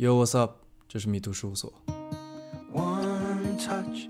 Yo, what's up？这是迷途事务所。One touch,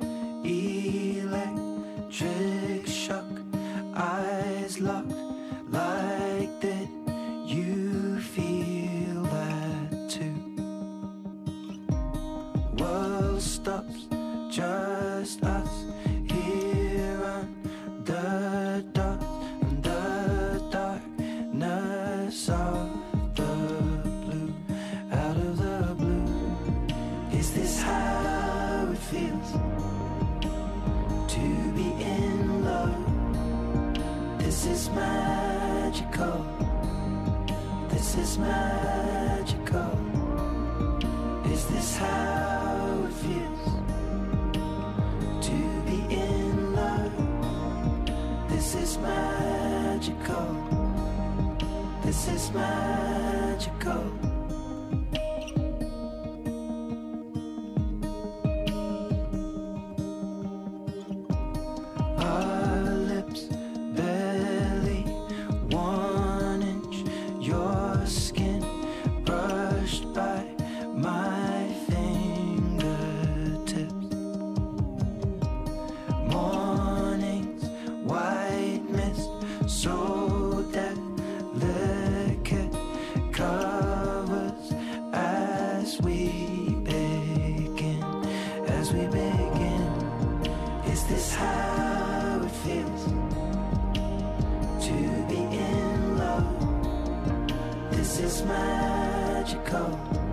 we begin. Is this how it feels to be in love? This is magical.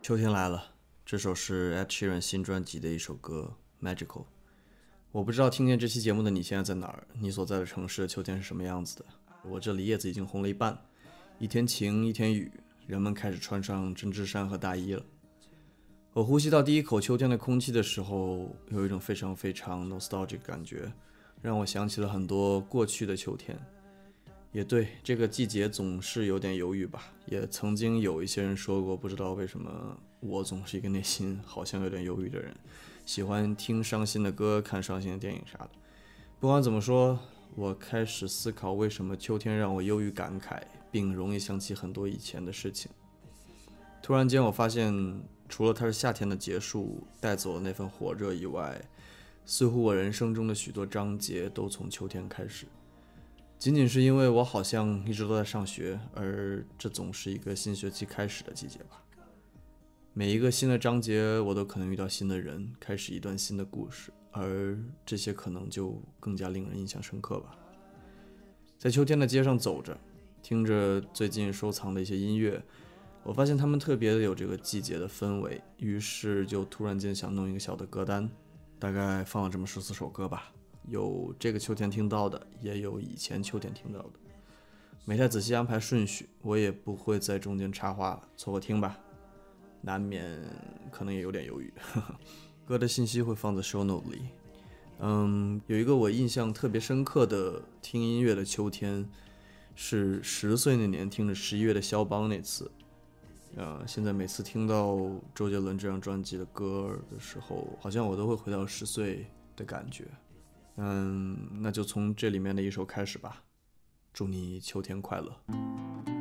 秋天来了，这首是 Ed Sheeran 新专辑的一首歌《Magical》。我不知道听见这期节目的你现在在哪儿，你所在的城市的秋天是什么样子的？我这里叶子已经红了一半，一天晴一天雨，人们开始穿上针织衫和大衣了。我呼吸到第一口秋天的空气的时候，有一种非常非常 nostalgic 感觉，让我想起了很多过去的秋天。也对，这个季节总是有点犹豫吧。也曾经有一些人说过，不知道为什么我总是一个内心好像有点忧郁的人，喜欢听伤心的歌、看伤心的电影啥的。不管怎么说，我开始思考为什么秋天让我忧郁感慨，并容易想起很多以前的事情。突然间，我发现，除了它是夏天的结束，带走了那份火热以外，似乎我人生中的许多章节都从秋天开始。仅仅是因为我好像一直都在上学，而这总是一个新学期开始的季节吧。每一个新的章节，我都可能遇到新的人，开始一段新的故事，而这些可能就更加令人印象深刻吧。在秋天的街上走着，听着最近收藏的一些音乐，我发现他们特别的有这个季节的氛围，于是就突然间想弄一个小的歌单，大概放了这么十四首歌吧。有这个秋天听到的，也有以前秋天听到的，没太仔细安排顺序，我也不会在中间插话了，凑合听吧，难免可能也有点犹豫。歌的信息会放在 show note 里。嗯，有一个我印象特别深刻的听音乐的秋天，是十岁那年听着十一月的肖邦那次。呃，现在每次听到周杰伦这张专辑的歌的时候，好像我都会回到十岁的感觉。嗯那就从这里面的一首开始吧。祝你秋天快乐。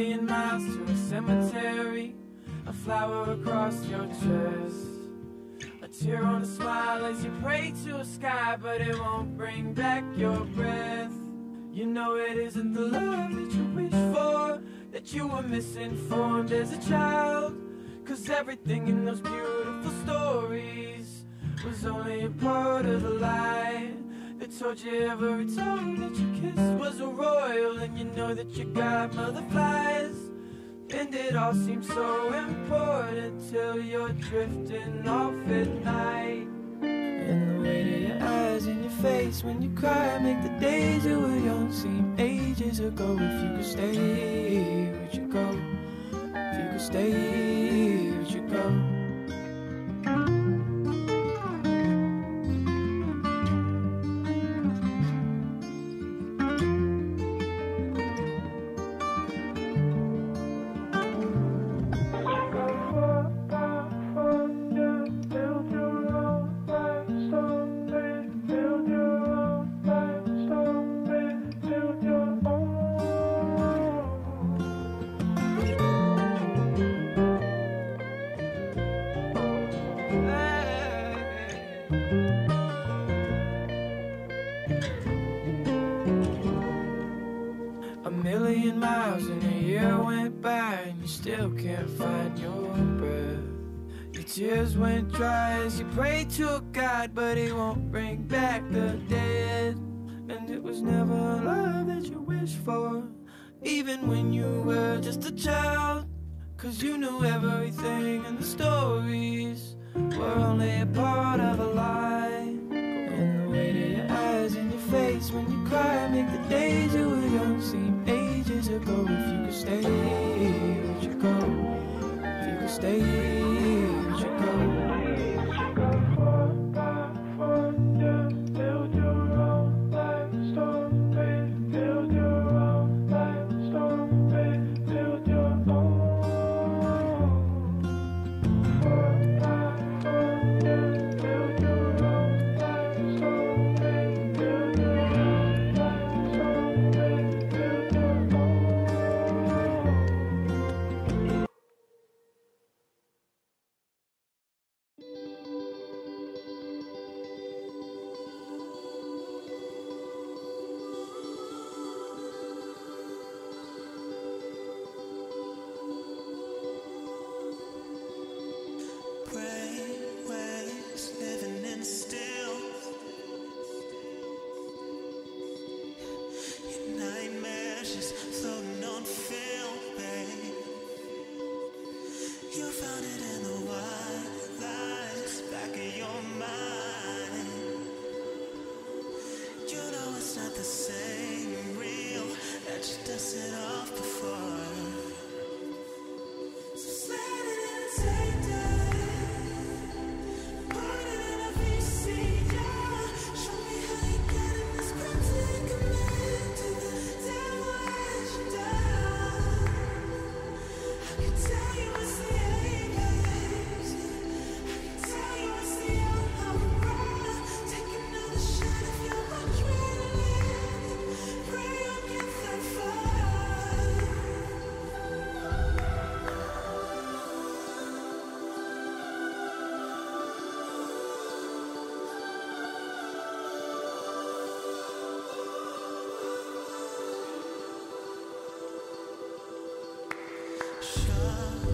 Million miles to a cemetery, a flower across your chest. A tear on a smile as you pray to a sky, but it won't bring back your breath. You know it isn't the love that you wish for, that you were misinformed as a child. Cause everything in those beautiful stories was only a part of the lie. Told you every time that you kissed was a royal, and you know that your godmother flies. And it all seems so important till you're drifting off at night. And the weight of your eyes and your face when you cry make the days that were young seem ages ago. If you could stay, would you go? If you could stay, would you go?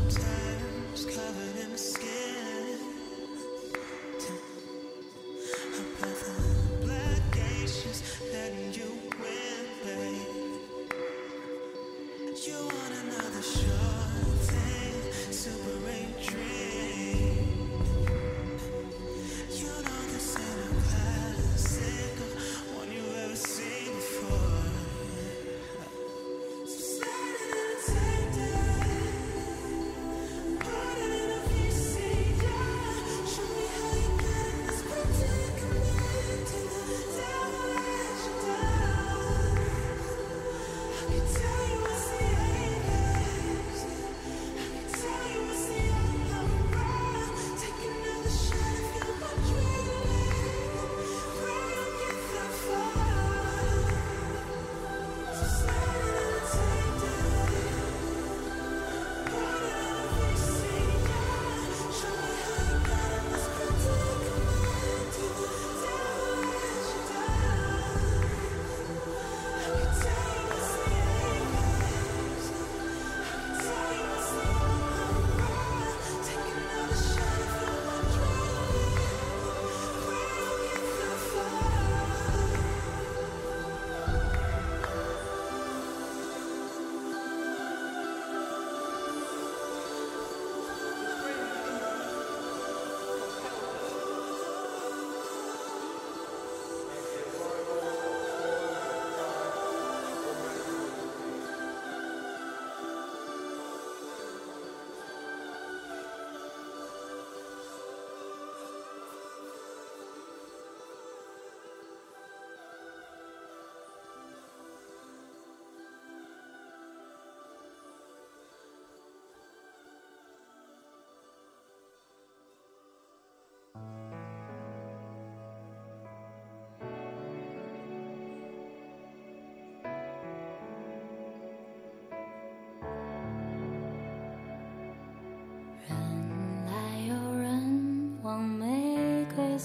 Sometimes covered in skin.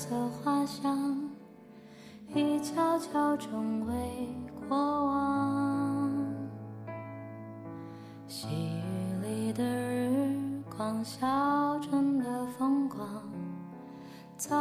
色花香，一悄悄成为过往。细雨里的日光，小镇的风光。早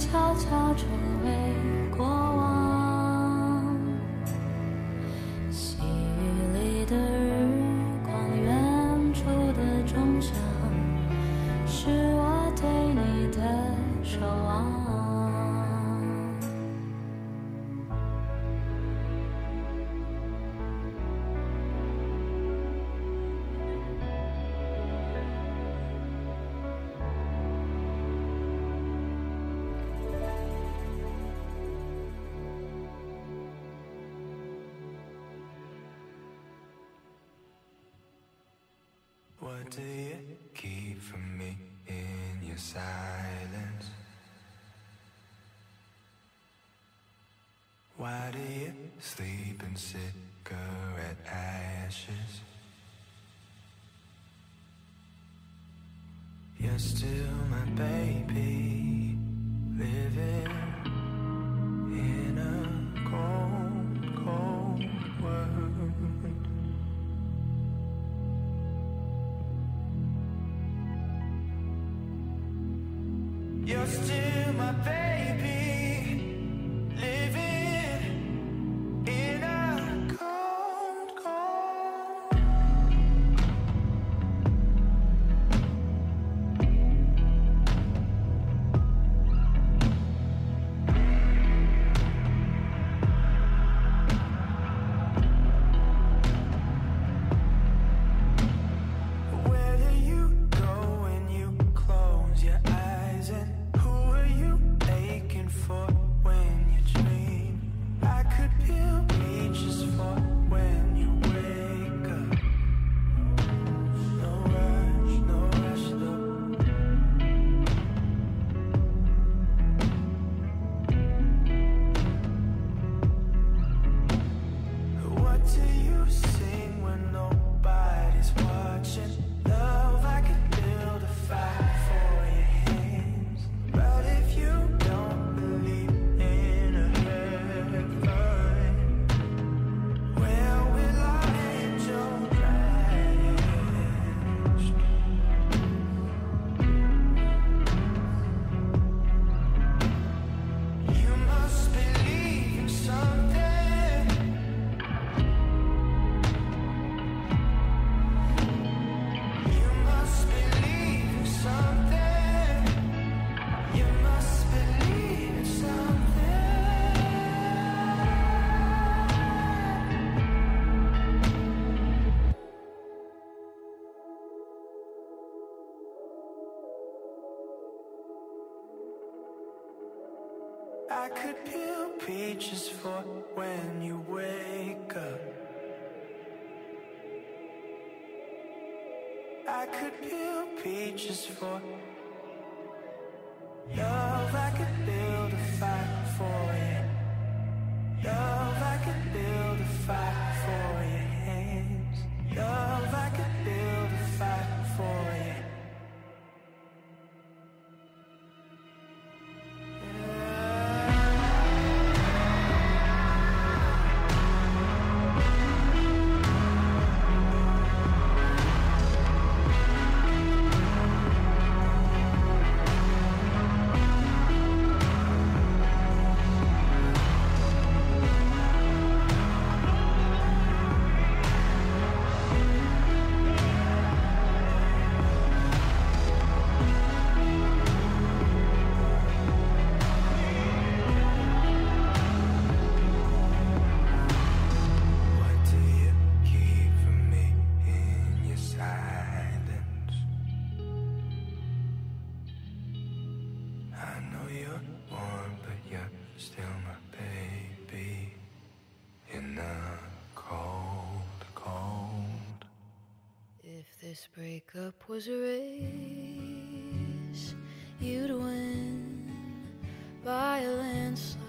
悄悄种 do you. Keep from me in your silence. Why do you sleep in cigarette ashes? You're still my baby. I could peel peaches for when you wake up. I could peel peaches for love. I could build a fire for you. Love, I could build. was a race you'd win by a landslide,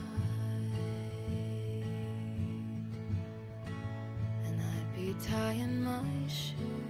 and I'd be tying my shoes.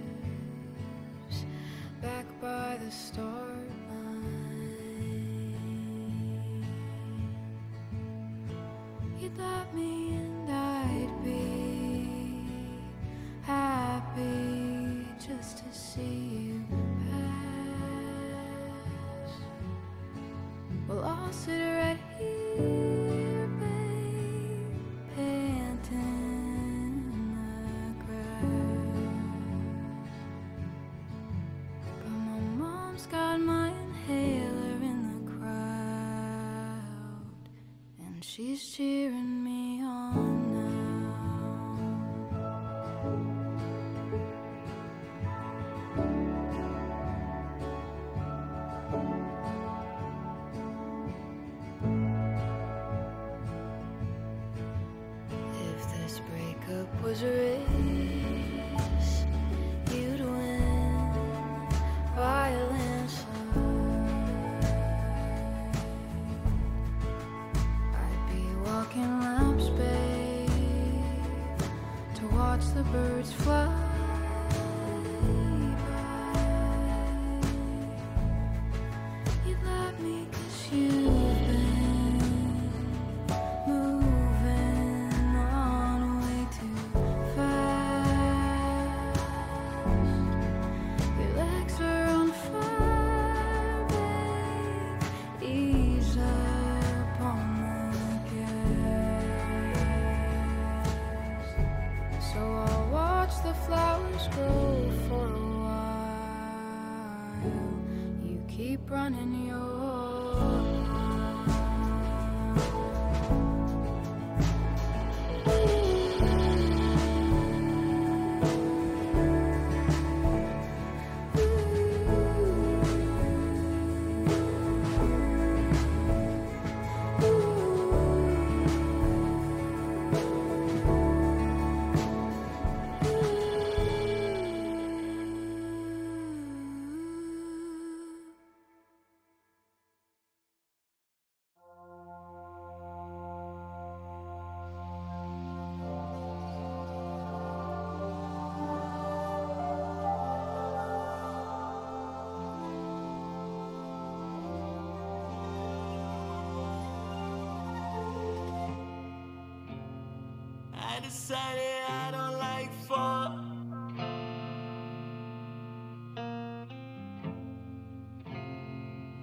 I don't like fall.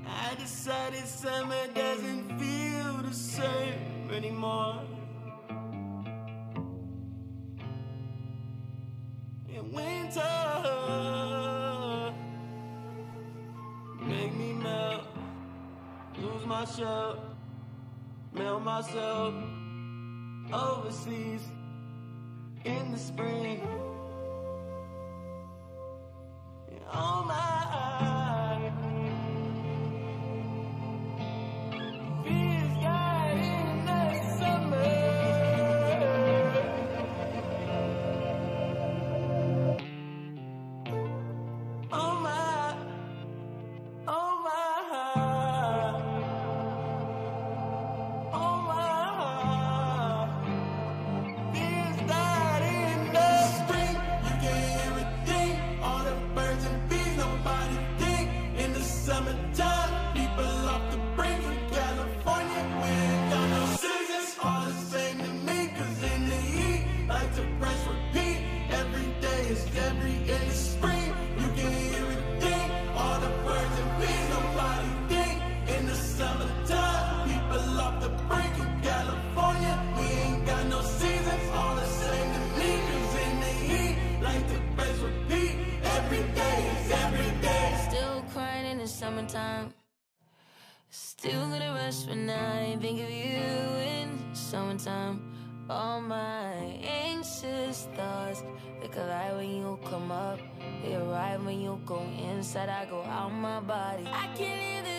I decided summer doesn't feel the same anymore. In winter, make me melt, lose myself, melt myself overseas in the spring. They collide when you come up. They arrive when you go inside. I go out my body. I can't live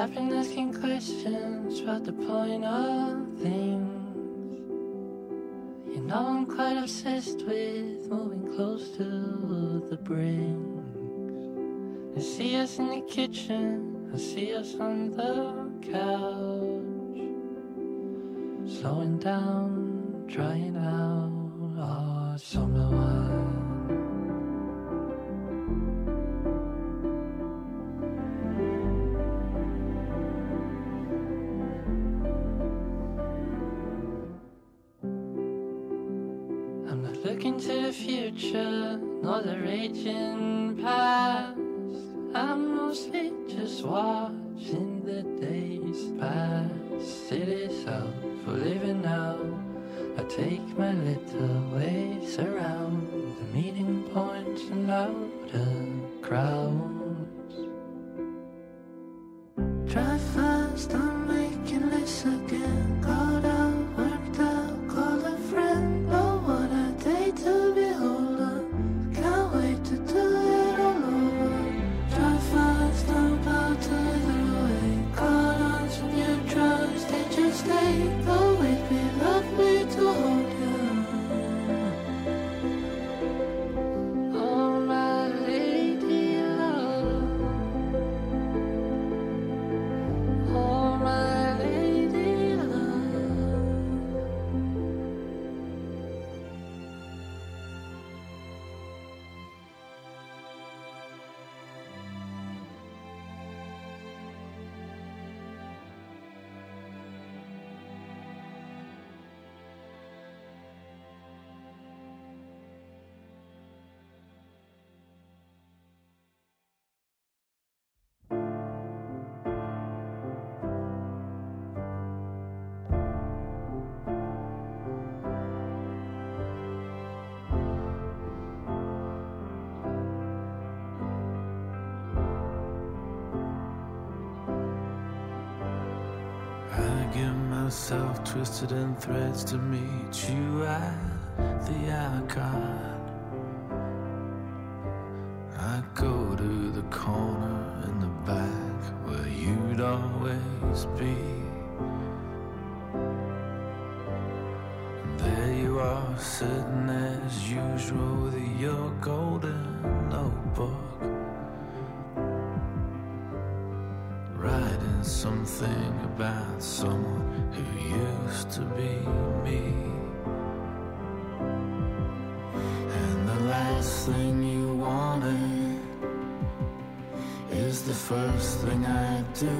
I've been asking questions about the point of things. You know, I'm quite obsessed with moving close to the brink. I see us in the kitchen, I see us on the couch. Slowing down, trying out our summer wine. Myself twisted in threads to meet you at the Alcott. I go to the corner in the back where you'd always be. There you are, sitting as usual with your golden notebook. Writing something about someone who used to be me. And the last thing you wanted is the first thing I do.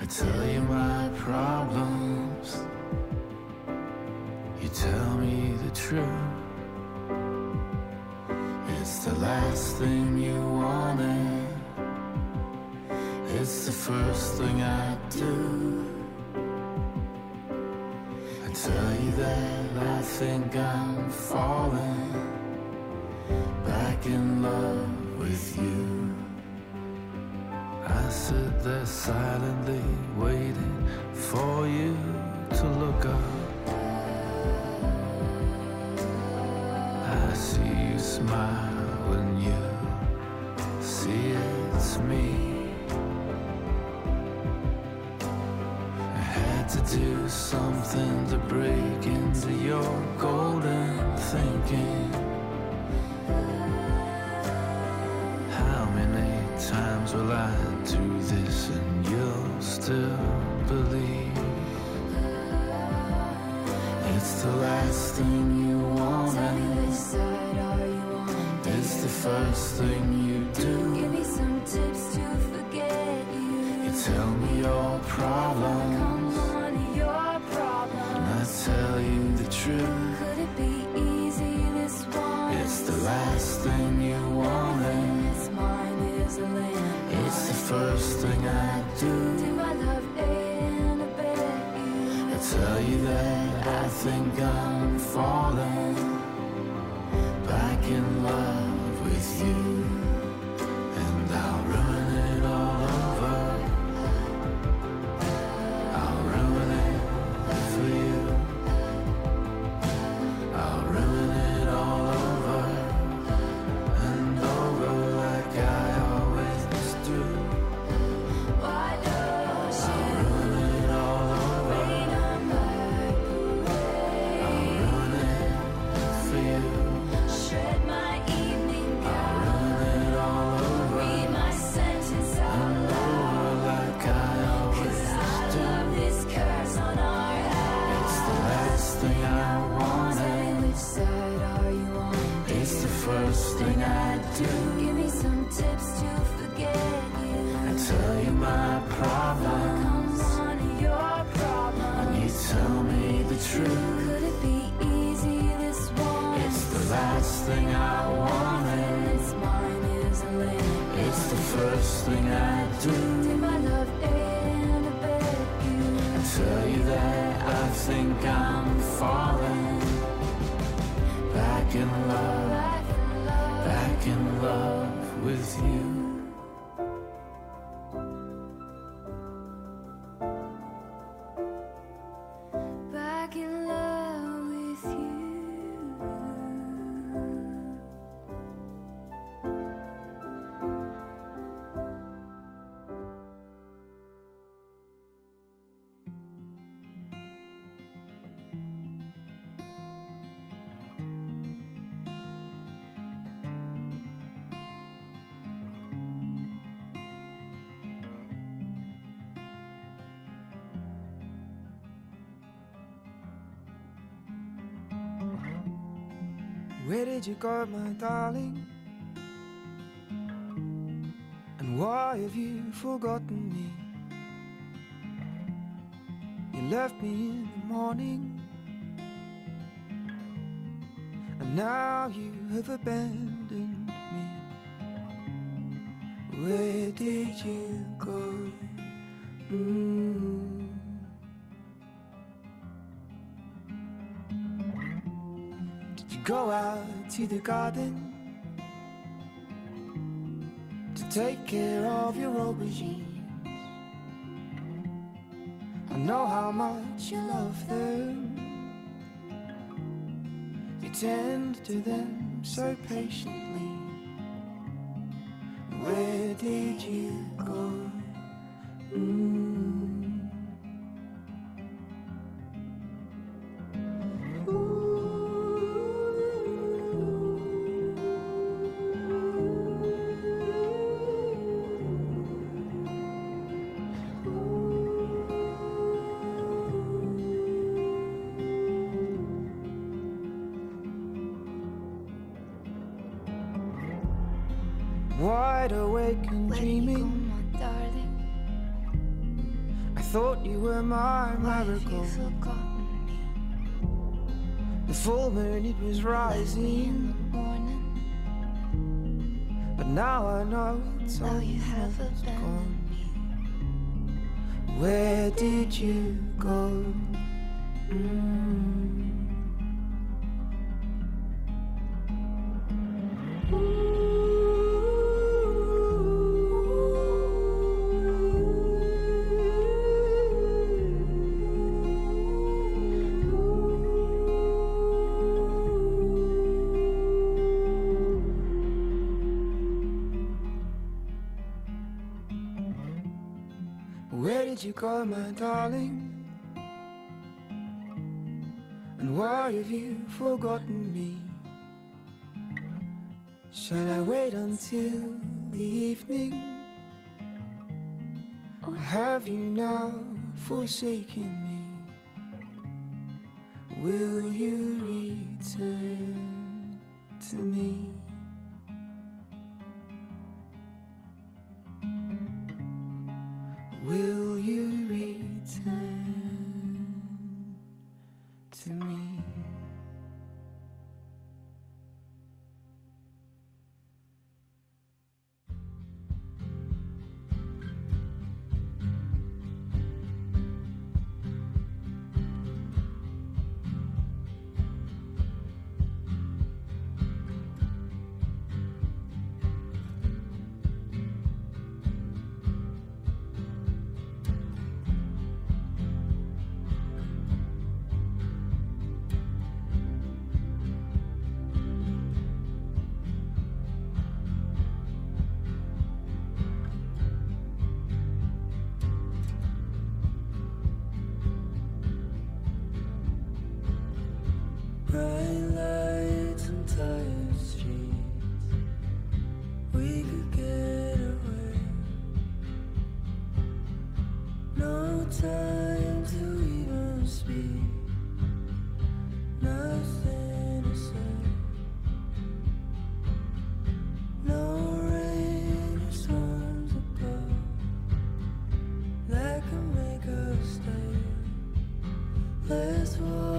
I tell you my problems, you tell me the truth. It's the last thing you first thing I do. I tell you that I think I'm falling back in love with you. I sit there silently waiting for you to look up. I see you smile when you see it's me. To do something to break into your golden thinking. How many times will I do this and you'll still believe? It's the last thing you want Tell me and which side are you on? it's the first thing tell you the truth. Could it be easy this one? It's the last thing you wanted. It's mine is a land. It's the first thing I do. Do I love and I bet? I tell you that I think I'm falling back in love with you. Back in love. back in love with you. Did you go, my darling? And why have you forgotten me? You left me in the morning, and now you have abandoned me. Where did you go? Mm. Did you go out to the garden to take care of your aubergines? I know how much you love them. You tend to them so patiently. Where did you go? Mm. you call, my darling? And why have you forgotten me? Shall I wait until the evening? Or have you now forsaken me? Will you return to me? Will this world.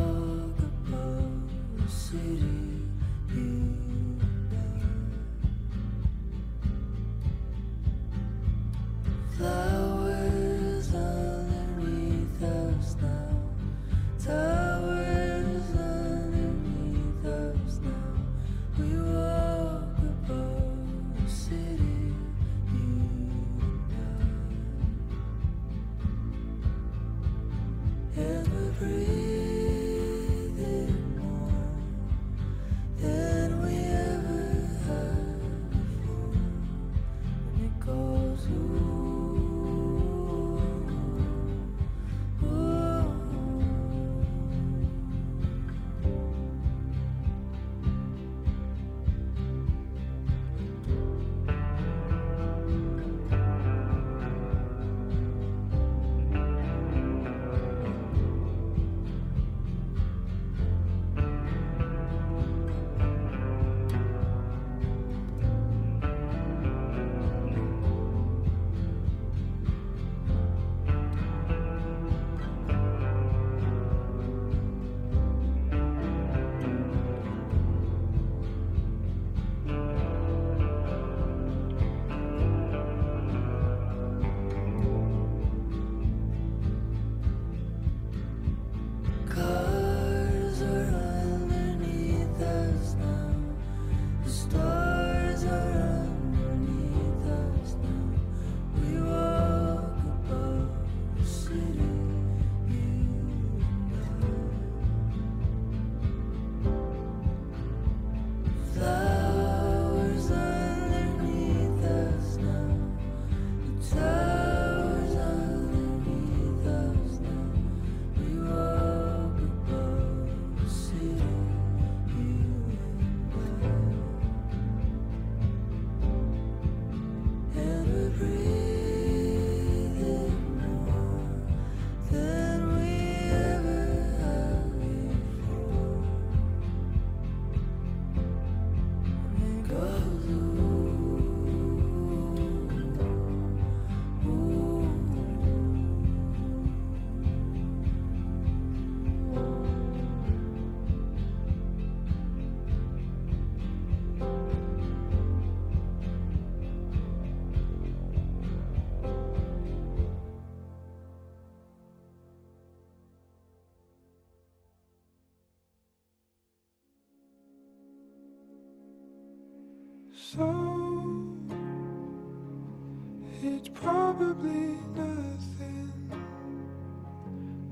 probably nothing,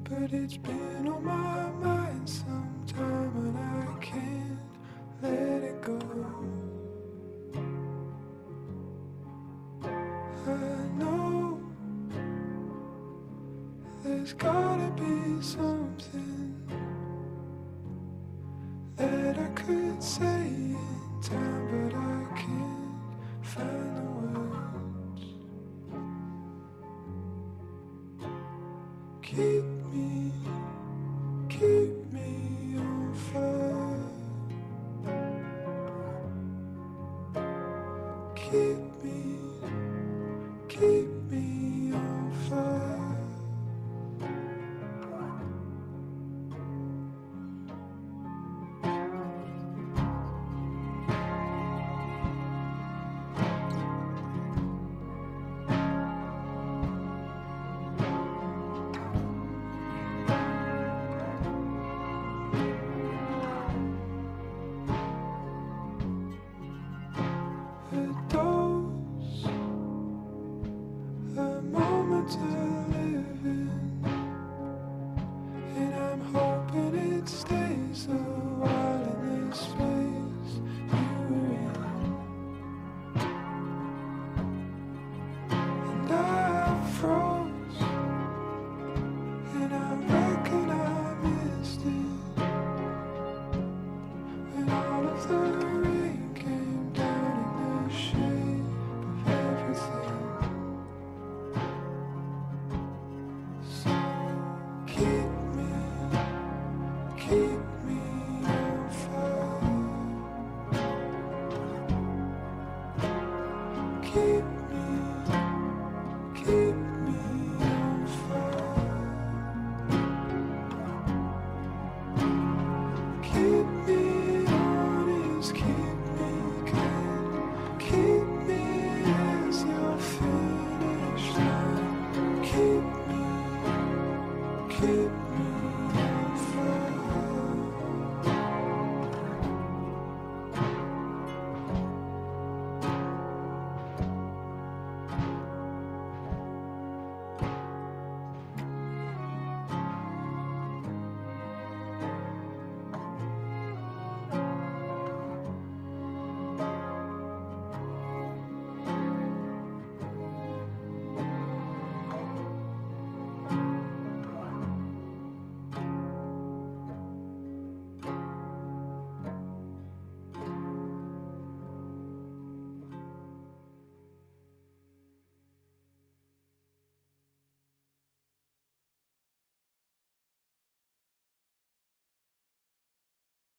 but it's been on my mind some time, and I can't let it go. I know there's gotta be something that I could say in time.